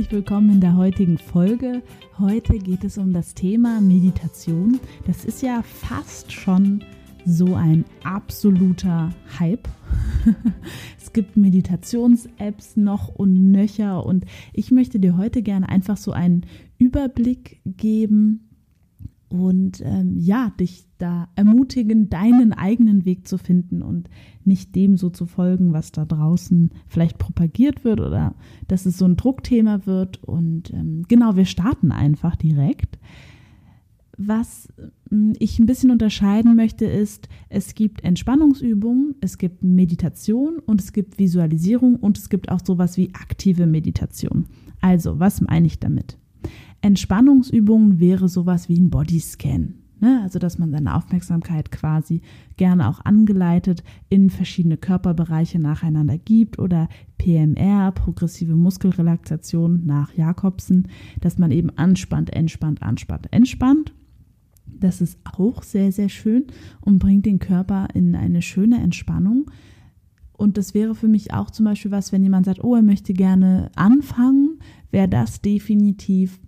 herzlich willkommen in der heutigen Folge. Heute geht es um das Thema Meditation. Das ist ja fast schon so ein absoluter Hype. es gibt Meditations-Apps noch und nöcher und ich möchte dir heute gerne einfach so einen Überblick geben, und ähm, ja, dich da ermutigen, deinen eigenen Weg zu finden und nicht dem so zu folgen, was da draußen vielleicht propagiert wird oder dass es so ein Druckthema wird. Und ähm, genau, wir starten einfach direkt. Was hm, ich ein bisschen unterscheiden möchte, ist, es gibt Entspannungsübungen, es gibt Meditation und es gibt Visualisierung und es gibt auch sowas wie aktive Meditation. Also, was meine ich damit? Entspannungsübungen wäre sowas wie ein Bodyscan. Ne? Also, dass man seine Aufmerksamkeit quasi gerne auch angeleitet in verschiedene Körperbereiche nacheinander gibt oder PMR, progressive Muskelrelaxation nach Jakobsen, dass man eben anspannt, entspannt, anspannt, entspannt. Das ist auch sehr, sehr schön und bringt den Körper in eine schöne Entspannung. Und das wäre für mich auch zum Beispiel was, wenn jemand sagt, oh, er möchte gerne anfangen, wäre das definitiv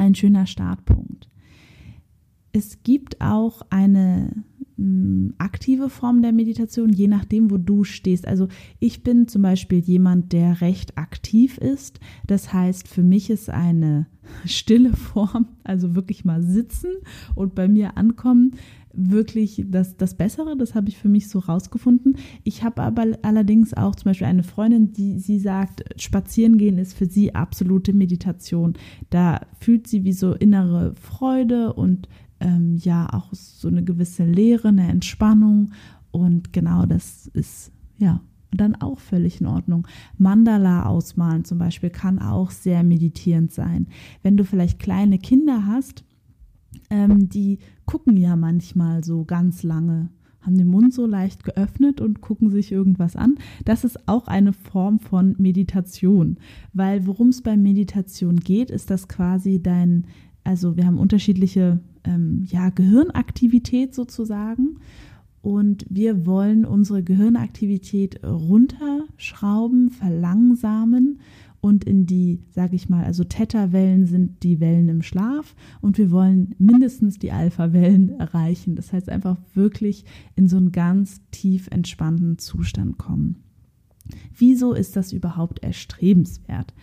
ein schöner Startpunkt. Es gibt auch eine mh, mm, aktive Form der Meditation, je nachdem, wo du stehst. Also ich bin zum Beispiel jemand, der recht aktiv ist. Das heißt, für mich ist eine stille Form, also wirklich mal sitzen und bei mir ankommen, wirklich das, das Bessere. Das habe ich für mich so rausgefunden. Ich habe aber allerdings auch zum Beispiel eine Freundin, die sie sagt, spazieren gehen ist für sie absolute Meditation. Da fühlt sie wie so innere Freude und ähm, ja auch so eine gewisse Leere, eine Entspannung. Und genau das ist ja dann auch völlig in Ordnung. Mandala ausmalen zum Beispiel kann auch sehr meditierend sein. Wenn du vielleicht kleine Kinder hast, ähm, die gucken ja manchmal so ganz lange, haben den Mund so leicht geöffnet und gucken sich irgendwas an. Das ist auch eine Form von Meditation, weil worum es bei Meditation geht, ist das quasi dein, also wir haben unterschiedliche ähm, ja, Gehirnaktivität sozusagen und wir wollen unsere Gehirnaktivität runterschrauben, verlangsamen und in die, sage ich mal, also Theta-Wellen sind die Wellen im Schlaf und wir wollen mindestens die Alpha-Wellen erreichen. Das heißt einfach wirklich in so einen ganz tief entspannten Zustand kommen. Wieso ist das überhaupt erstrebenswert?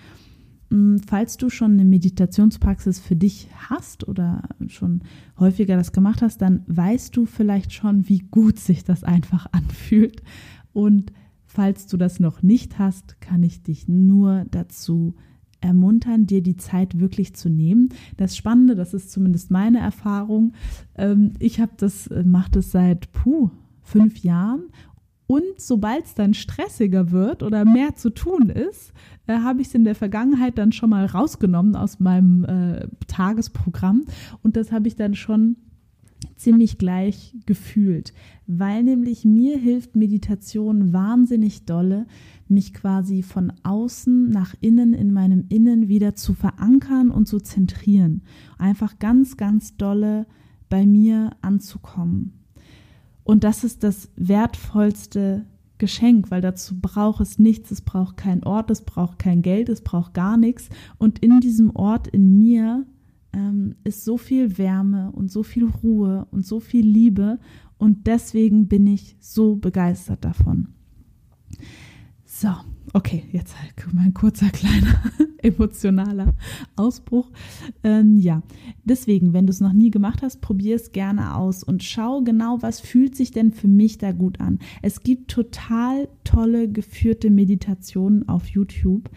Hm, falls du schon eine Meditationspraxis für dich hast oder schon häufiger das gemacht hast, dann weißt du vielleicht schon, wie gut sich das einfach anfühlt und Falls du das noch nicht hast, kann ich dich nur dazu ermuntern, dir die Zeit wirklich zu nehmen. Das Spannende, das ist zumindest meine Erfahrung. Ähm, ich habe das, äh, mache das seit puh, fünf Jahren und sobald es dann stressiger wird oder mehr zu tun ist, äh, habe ich es in der Vergangenheit dann schon mal rausgenommen aus meinem äh, Tagesprogramm. Und das habe ich dann schon ziemlich gleich gefühlt, weil nämlich mir hilft Meditation wahnsinnig dolle, mich quasi von außen nach innen in meinem Innen wieder zu verankern und zu zentrieren. Einfach ganz, ganz dolle bei mir anzukommen. Und das ist das wertvollste Geschenk, weil dazu braucht es nichts, es braucht kein Ort, es braucht kein Geld, es braucht gar nichts. Und in diesem Ort in mir ähm, ist so viel Wärme und so viel Ruhe und so viel Liebe und deswegen bin ich so begeistert davon. So, okay, jetzt mal ein kurzer kleiner emotionaler Ausbruch. Ähm, ja, deswegen, wenn du es noch nie gemacht hast, probier es gerne aus und schau genau, was fühlt sich denn für mich da gut an. Es gibt total tolle geführte Meditationen auf YouTube.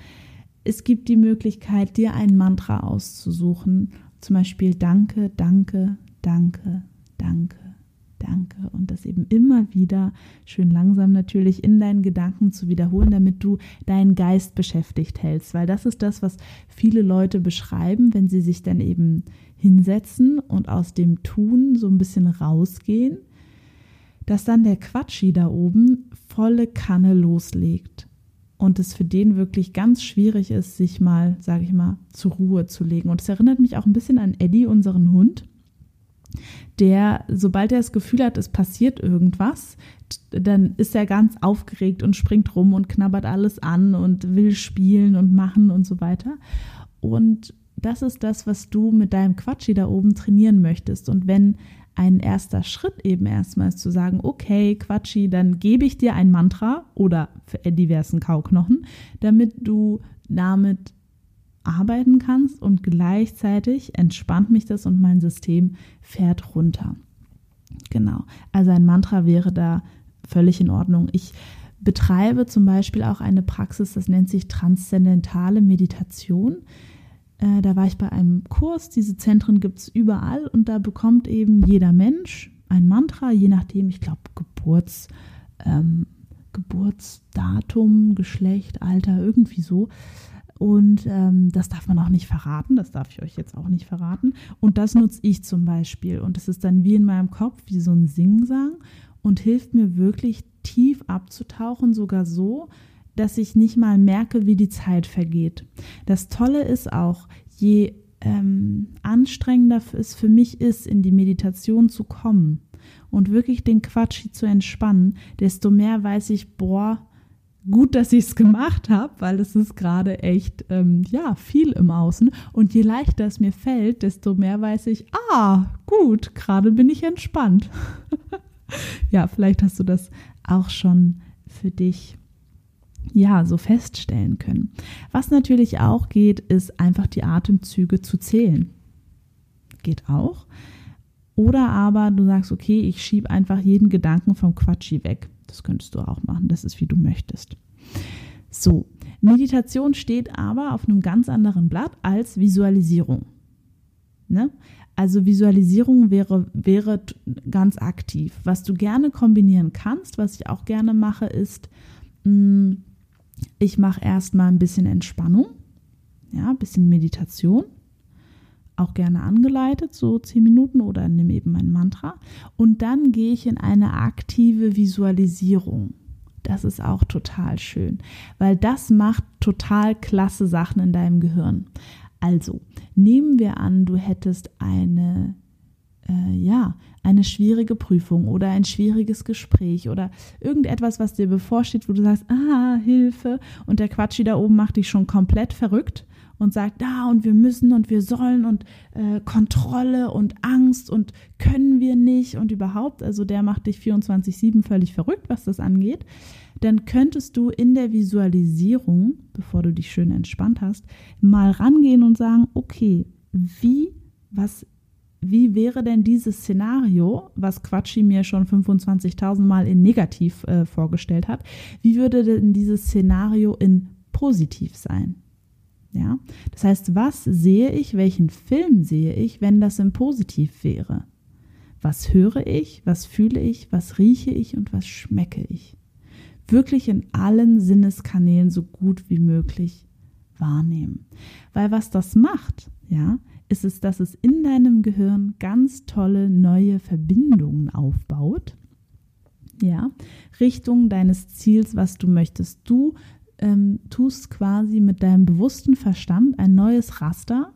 Es gibt die Möglichkeit, dir ein Mantra auszusuchen zum Beispiel Danke, Danke, Danke, Danke, Danke. Und das eben immer wieder schön langsam natürlich in deinen Gedanken zu wiederholen, damit du deinen Geist beschäftigt hältst. Weil das ist das, was viele Leute beschreiben, wenn sie sich dann eben hinsetzen und aus dem Tun so ein bisschen rausgehen, dass dann der Quatschi da oben volle Kanne loslegt und es für den wirklich ganz schwierig ist, sich mal, sage ich mal, zur Ruhe zu legen. Und es erinnert mich auch ein bisschen an Eddie, unseren Hund. Der, sobald er das Gefühl hat, es passiert irgendwas, dann ist er ganz aufgeregt und springt rum und knabbert alles an und will spielen und machen und so weiter. Und das ist das, was du mit deinem Quatschi da oben trainieren möchtest. Und wenn ein erster Schritt eben erstmal ist zu sagen, okay, Quatschi, dann gebe ich dir ein Mantra oder diversen Kauknochen, damit du damit arbeiten kannst und gleichzeitig entspannt mich das und mein System fährt runter. Genau. Also ein Mantra wäre da völlig in Ordnung. Ich betreibe zum Beispiel auch eine Praxis, das nennt sich transzendentale Meditation. Äh, da war ich bei einem Kurs, diese Zentren gibt es überall und da bekommt eben jeder Mensch ein Mantra, je nachdem, ich glaube, Geburts, ähm, Geburtsdatum, Geschlecht, Alter, irgendwie so. Und ähm, das darf man auch nicht verraten, das darf ich euch jetzt auch nicht verraten. Und das nutze ich zum Beispiel. Und das ist dann wie in meinem Kopf, wie so ein Singsang und hilft mir wirklich tief abzutauchen, sogar so, dass ich nicht mal merke, wie die Zeit vergeht. Das Tolle ist auch, je ähm, anstrengender es für mich ist, in die Meditation zu kommen und wirklich den Quatsch zu entspannen, desto mehr weiß ich, boah, gut, dass ich es gemacht habe, weil es ist gerade echt, ähm, ja, viel im Außen. Und je leichter es mir fällt, desto mehr weiß ich, ah, gut, gerade bin ich entspannt. ja, vielleicht hast du das auch schon für dich ja, so feststellen können. Was natürlich auch geht, ist einfach die Atemzüge zu zählen. Geht auch. Oder aber du sagst, okay, ich schiebe einfach jeden Gedanken vom Quatschi weg. Das könntest du auch machen. Das ist, wie du möchtest. So, Meditation steht aber auf einem ganz anderen Blatt als Visualisierung. Ne? Also Visualisierung wäre, wäre ganz aktiv. Was du gerne kombinieren kannst, was ich auch gerne mache, ist, mm, ich mache erstmal ein bisschen Entspannung, ja, ein bisschen Meditation, auch gerne angeleitet, so zehn Minuten oder nehme eben mein Mantra. Und dann gehe ich in eine aktive Visualisierung. Das ist auch total schön, weil das macht total klasse Sachen in deinem Gehirn. Also, nehmen wir an, du hättest eine, äh, ja, eine schwierige Prüfung oder ein schwieriges Gespräch oder irgendetwas, was dir bevorsteht, wo du sagst, ah, Hilfe, und der Quatschi da oben macht dich schon komplett verrückt und sagt, da ah, und wir müssen und wir sollen und äh, Kontrolle und Angst und können wir nicht und überhaupt, also der macht dich 24-7 völlig verrückt, was das angeht, dann könntest du in der Visualisierung, bevor du dich schön entspannt hast, mal rangehen und sagen, okay, wie, was wie wäre denn dieses Szenario, was Quatschi mir schon 25.000 Mal in negativ äh, vorgestellt hat, wie würde denn dieses Szenario in positiv sein? Ja, das heißt, was sehe ich, welchen Film sehe ich, wenn das in positiv wäre? Was höre ich, was fühle ich, was rieche ich und was schmecke ich? Wirklich in allen Sinneskanälen so gut wie möglich wahrnehmen. Weil was das macht, ja, ist es, dass es in deinem Gehirn ganz tolle neue Verbindungen aufbaut. Ja, Richtung deines Ziels, was du möchtest. Du ähm, tust quasi mit deinem bewussten Verstand ein neues Raster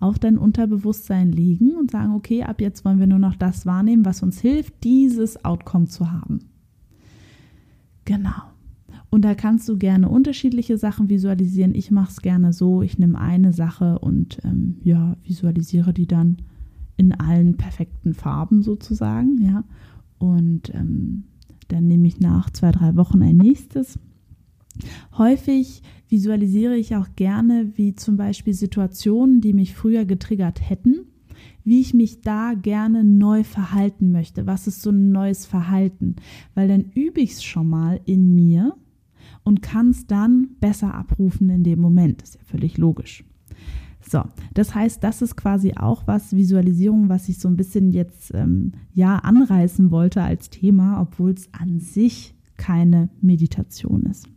auf dein Unterbewusstsein legen und sagen, okay, ab jetzt wollen wir nur noch das wahrnehmen, was uns hilft, dieses Outcome zu haben. Genau. Und da kannst du gerne unterschiedliche Sachen visualisieren. Ich mache es gerne so, ich nehme eine Sache und ähm, ja, visualisiere die dann in allen perfekten Farben sozusagen, ja. Und ähm, dann nehme ich nach zwei, drei Wochen ein nächstes. Häufig visualisiere ich auch gerne, wie zum Beispiel Situationen, die mich früher getriggert hätten, wie ich mich da gerne neu verhalten möchte. Was ist so ein neues Verhalten? Weil dann übe ich es schon mal in mir und kann es dann besser abrufen in dem Moment. Ist ja völlig logisch. So, das heißt, das ist quasi auch was Visualisierung, was ich so ein bisschen jetzt ähm, ja anreißen wollte als Thema, obwohl es an sich keine Meditation ist.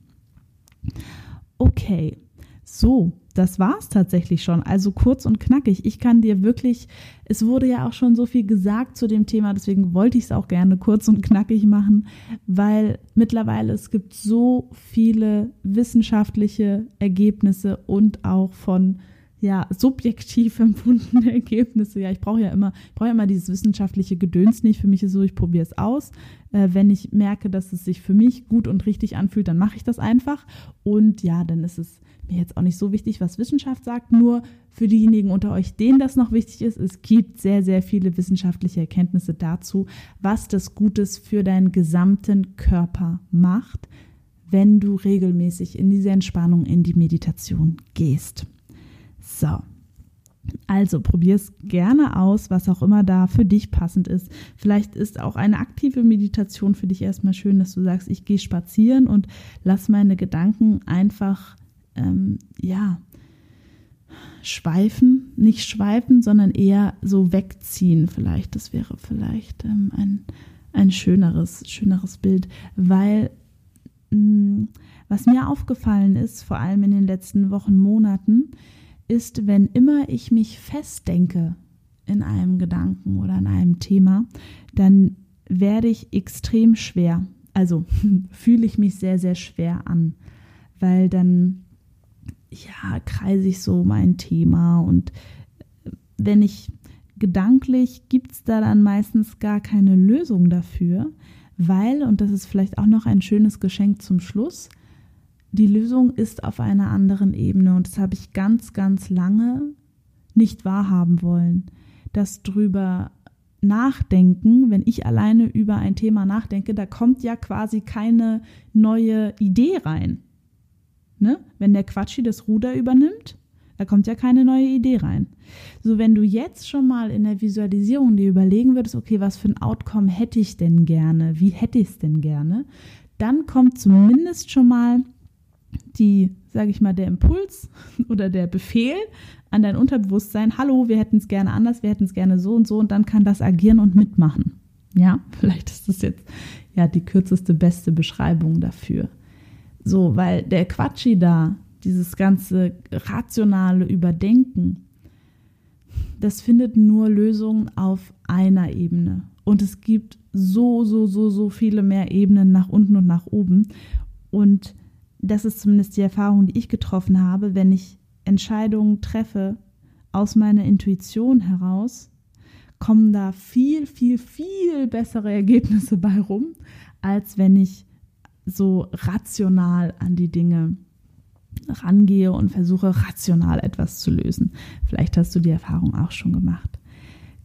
Okay, so, das war es tatsächlich schon. Also kurz und knackig. Ich kann dir wirklich, es wurde ja auch schon so viel gesagt zu dem Thema, deswegen wollte ich es auch gerne kurz und knackig machen, weil mittlerweile es gibt so viele wissenschaftliche Ergebnisse und auch von ja, subjektiv empfundene Ergebnisse. Ja, ich brauche ja immer, ich brauche ja immer dieses wissenschaftliche Gedöns nicht. Für mich ist so, ich probiere es aus. Äh, wenn ich merke, dass es sich für mich gut und richtig anfühlt, dann mache ich das einfach. Und ja, dann ist es mir jetzt auch nicht so wichtig, was Wissenschaft sagt. Nur für diejenigen unter euch, denen das noch wichtig ist, es gibt sehr, sehr viele wissenschaftliche Erkenntnisse dazu, was das Gutes für deinen gesamten Körper macht, wenn du regelmäßig in diese Entspannung, in die Meditation gehst. So. Also probier es gerne aus, was auch immer da für dich passend ist. Vielleicht ist auch eine aktive Meditation für dich erstmal schön, dass du sagst, ich gehe spazieren und lass meine Gedanken einfach, ähm, ja, schweifen, nicht schweifen, sondern eher so wegziehen. Vielleicht, das wäre vielleicht ähm, ein, ein schöneres, schöneres Bild, weil mh, mm, was mir aufgefallen ist, vor allem in den letzten Wochen, Monaten, ist, wenn immer ich mich festdenke in einem Gedanken oder in einem Thema, dann werde ich extrem schwer. Also fühle ich mich sehr, sehr schwer an, weil dann, ja, kreise ich so mein Thema und wenn ich gedanklich, gibt es da dann meistens gar keine Lösung dafür, weil, und das ist vielleicht auch noch ein schönes Geschenk zum Schluss, die Lösung ist auf einer anderen Ebene und das habe ich ganz, ganz lange nicht wahrhaben wollen. Das drüber nachdenken, wenn ich alleine über ein Thema nachdenke, da kommt ja quasi keine neue Idee rein. Ne? Wenn der Quatschi das Ruder übernimmt, da kommt ja keine neue Idee rein. So, wenn du jetzt schon mal in der Visualisierung dir überlegen würdest, okay, was für ein Outcome hätte ich denn gerne? Wie hätte ich es denn gerne? Dann kommt zumindest schon mal die, sage ich mal, der Impuls oder der Befehl an dein Unterbewusstsein, hallo, wir hätten es gerne anders, wir hätten es gerne so und so und dann kann das agieren und mitmachen. Ja, vielleicht ist das jetzt ja die kürzeste, beste Beschreibung dafür. So, weil der Quatschi da, dieses ganze rationale Überdenken, das findet nur Lösungen auf einer Ebene. Und es gibt so, so, so, so viele mehr Ebenen nach unten und nach oben. Und das ist zumindest die Erfahrung, die ich getroffen habe, wenn ich Entscheidungen treffe aus meiner Intuition heraus, kommen da viel, viel, viel bessere Ergebnisse bei rum, als wenn ich so rational an die Dinge rangehe und versuche rational etwas zu lösen. Vielleicht hast du die Erfahrung auch schon gemacht.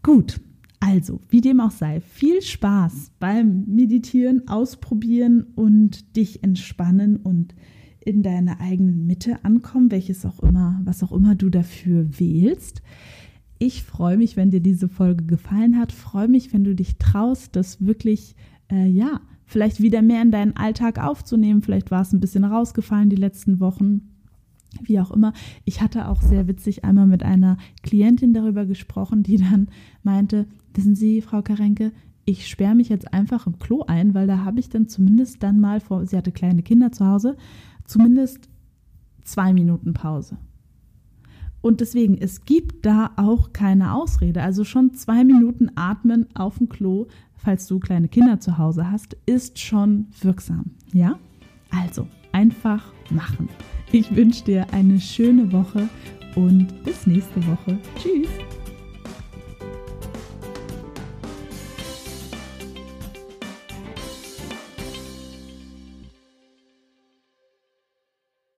Gut, also, wie dem auch sei, viel Spaß beim Meditieren, Ausprobieren und dich entspannen und in deiner eigenen Mitte ankommen, welches auch immer, was auch immer du dafür wählst. Ich freue mich, wenn dir diese Folge gefallen hat. Freue mich, wenn du dich traust, das wirklich, äh, ja, vielleicht wieder mehr in deinen Alltag aufzunehmen. Vielleicht war es ein bisschen rausgefallen die letzten Wochen wie auch immer. Ich hatte auch sehr witzig einmal mit einer Klientin darüber gesprochen, die dann meinte, wissen Sie, Frau Karenke, ich sperre mich jetzt einfach im Klo ein, weil da habe ich dann zumindest dann mal vor, sie hatte kleine Kinder zu Hause, zumindest zwei Minuten Pause. Und deswegen, es gibt da auch keine Ausrede. Also schon zwei Minuten atmen auf dem Klo, falls du kleine Kinder zu Hause hast, ist schon wirksam. Ja? Also einfach machen. Ich wünsche dir eine schöne Woche und bis nächste Woche. Tschüss.